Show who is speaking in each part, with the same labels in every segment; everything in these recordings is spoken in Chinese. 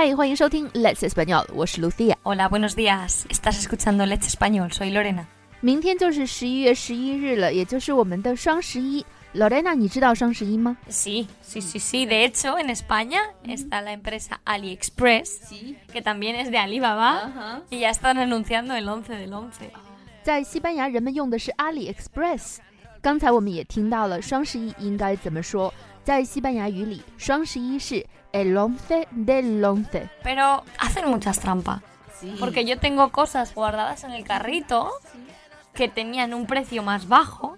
Speaker 1: 嗨，欢迎收听 Let's Español，我是 Lucia。
Speaker 2: Hola, buenos días. Estás escuchando Let's Español. Soy Lorena.
Speaker 1: 明天就是十一月十一日了，也就是我们的双十一。Lorena，你知道双十一吗？
Speaker 2: Sí, sí, sí, sí. De hecho, en España está la empresa AliExpress, que también es de Alibaba, y ya están anunciando el 11 del 11.
Speaker 1: 在西班牙，人们用的是 AliExpress。刚才我们也听到了双十一应该怎么说，在西班牙语里，双十一是 el once del once。
Speaker 2: Pero hacen muchas trampas, porque yo tengo cosas guardadas en el carrito que tenían un precio más bajo.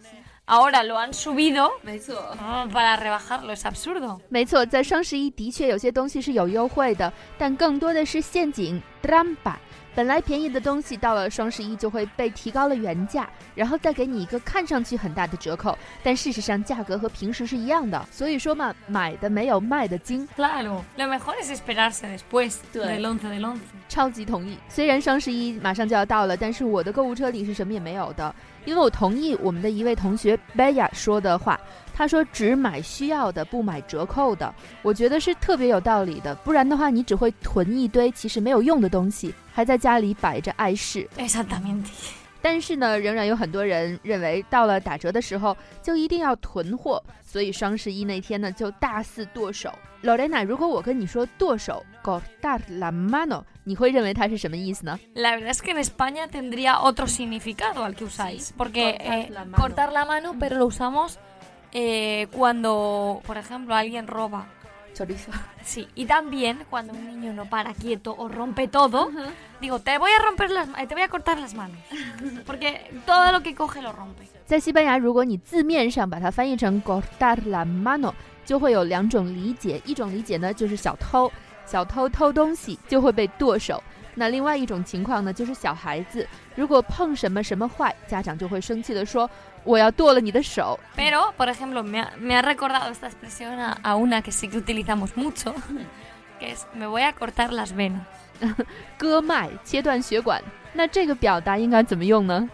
Speaker 2: Ahora lo han subido
Speaker 1: 没错。
Speaker 2: ah, para rebajarlo, es absurdo.
Speaker 1: 没错，在双十一的确有些东西是有优惠的，但更多的是陷阱 trampa。本来便宜的东西到了双十一就会被提高了原价，然后再给你一个看上去很大的折扣，但事实上价格和平时是一样的。所以说嘛，买的没有卖的精
Speaker 2: ，Claro, lo mejor es esperarse después
Speaker 1: del once
Speaker 2: del 11 del 11.
Speaker 1: 超级同意。虽然双十一马上就要到了，但是我的购物车里是什么也没有的，因为我同意我们的一位同学贝亚说的话，他说只买需要的不买折扣的我觉得是特别有道理的。不然的话你只会囤一堆其实没有用的东西还在家里摆着碍事。但是呢仍然有很多人认为到了打折的时候就一定要囤货所以双十一那天呢就大肆剁手。老雷娜如果我跟你说剁手 g o r d a r la mano，你会认为它是什么意思呢？
Speaker 2: eh, cuando, por ejemplo, alguien roba.
Speaker 1: chorizo。
Speaker 2: Sí, y también cuando un niño no para quieto o rompe todo, digo, te voy a romper las, eh, te voy a cortar las manos, porque todo lo que coge lo rompe.
Speaker 1: 在西班牙，如果你字面上把它翻译成 cortar la mano，就会有两种理解。一种理解呢，就是小偷，小偷偷东西就会被剁手。 那另外一种情况呢，就是小孩子如果碰什么什么坏，家长就会生气的说：“我要剁了你的手。
Speaker 2: Pero, por ejemplo, me ha, me ha recordado esta expresión a, a una que sí que utilizamos mucho, que es me voy a cortar las venas.
Speaker 1: ”割脉，切断血管。那这个表达应该怎么用呢？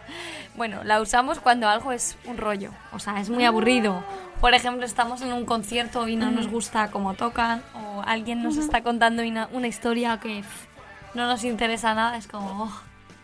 Speaker 2: Bueno, la usamos cuando algo es un rollo, o sea, es muy aburrido. Por ejemplo, estamos en un concierto y no nos gusta cómo tocan, o alguien nos está contando una, una historia que pff, no nos interesa nada, es como, "Oh,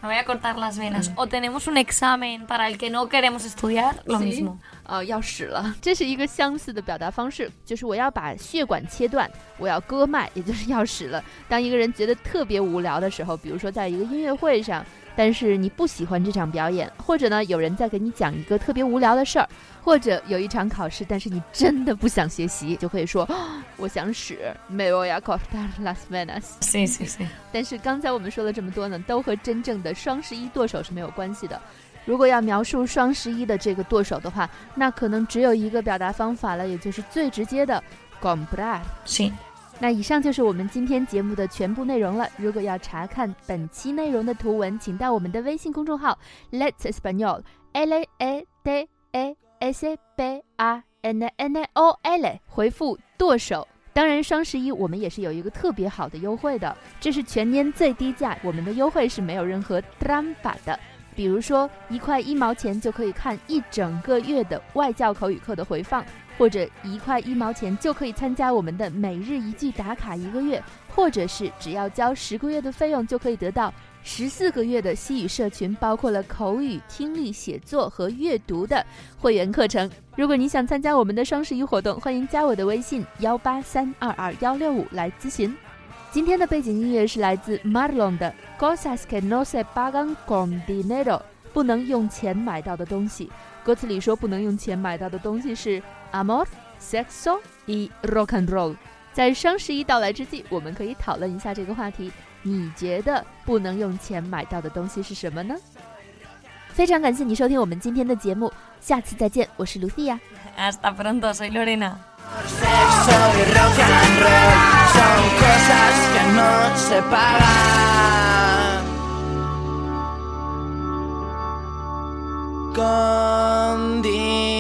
Speaker 2: me voy a cortar las venas. O tenemos un examen para el que no queremos estudiar, lo
Speaker 1: Sí.
Speaker 2: mismo.
Speaker 1: 呃，要死了，这是一个相似的表达方式，就是我要把血管切断，我要割脉，也就是要死了。当一个人觉得特别无聊的时候，比如说在一个音乐会上， 但是你不喜欢这场表演，或者呢有人在给你讲一个特别无聊的事儿，或者有一场考试，但是你真的不想学习，就可以说、啊 我想使，me voy a cortar las venas。
Speaker 2: Sí, sí, sí.
Speaker 1: 但是刚才我们说了这么多呢，都和真正的双十一剁手是没有关系的。如果要描述双十一的这个剁手的话，那可能只有一个表达方法了，也就是最直接的 comprar。
Speaker 2: Sí.
Speaker 1: 那以上就是我们今天节目的全部内容了。如果要查看本期内容的图文，请到我们的微信公众号 Let's Español，L A D A S B A N N O L，回复剁手。当然，双十一我们也是有一个特别好的优惠的，这是全年最低价，我们的优惠是没有任何 trampa 的。比如说，一块一毛钱就可以看一整个月的外教口语课的回放，或者一块一毛钱就可以参加我们的每日一句打卡一个月，或者是只要交十个月的费用就可以得到十四个月的西语社群，包括了口语、听力、写作和阅读的会员课程。如果你想参加我们的双十一活动，欢迎加我的微信幺八三二二幺六五来咨询。今天的背景音乐是来自 Marlon 的 Cosas que no se pagan con dinero，不能用钱买到的东西。歌词里说不能用钱买到的东西是 amor、sexo y rock and roll。在双十一到来之际，我们可以讨论一下这个话题。你觉得不能用钱买到的东西是什么呢？非常感谢你收听我们今天的节目，下次再见，我是 Lucia。
Speaker 2: Hasta pronto, soy Lorena.
Speaker 3: on the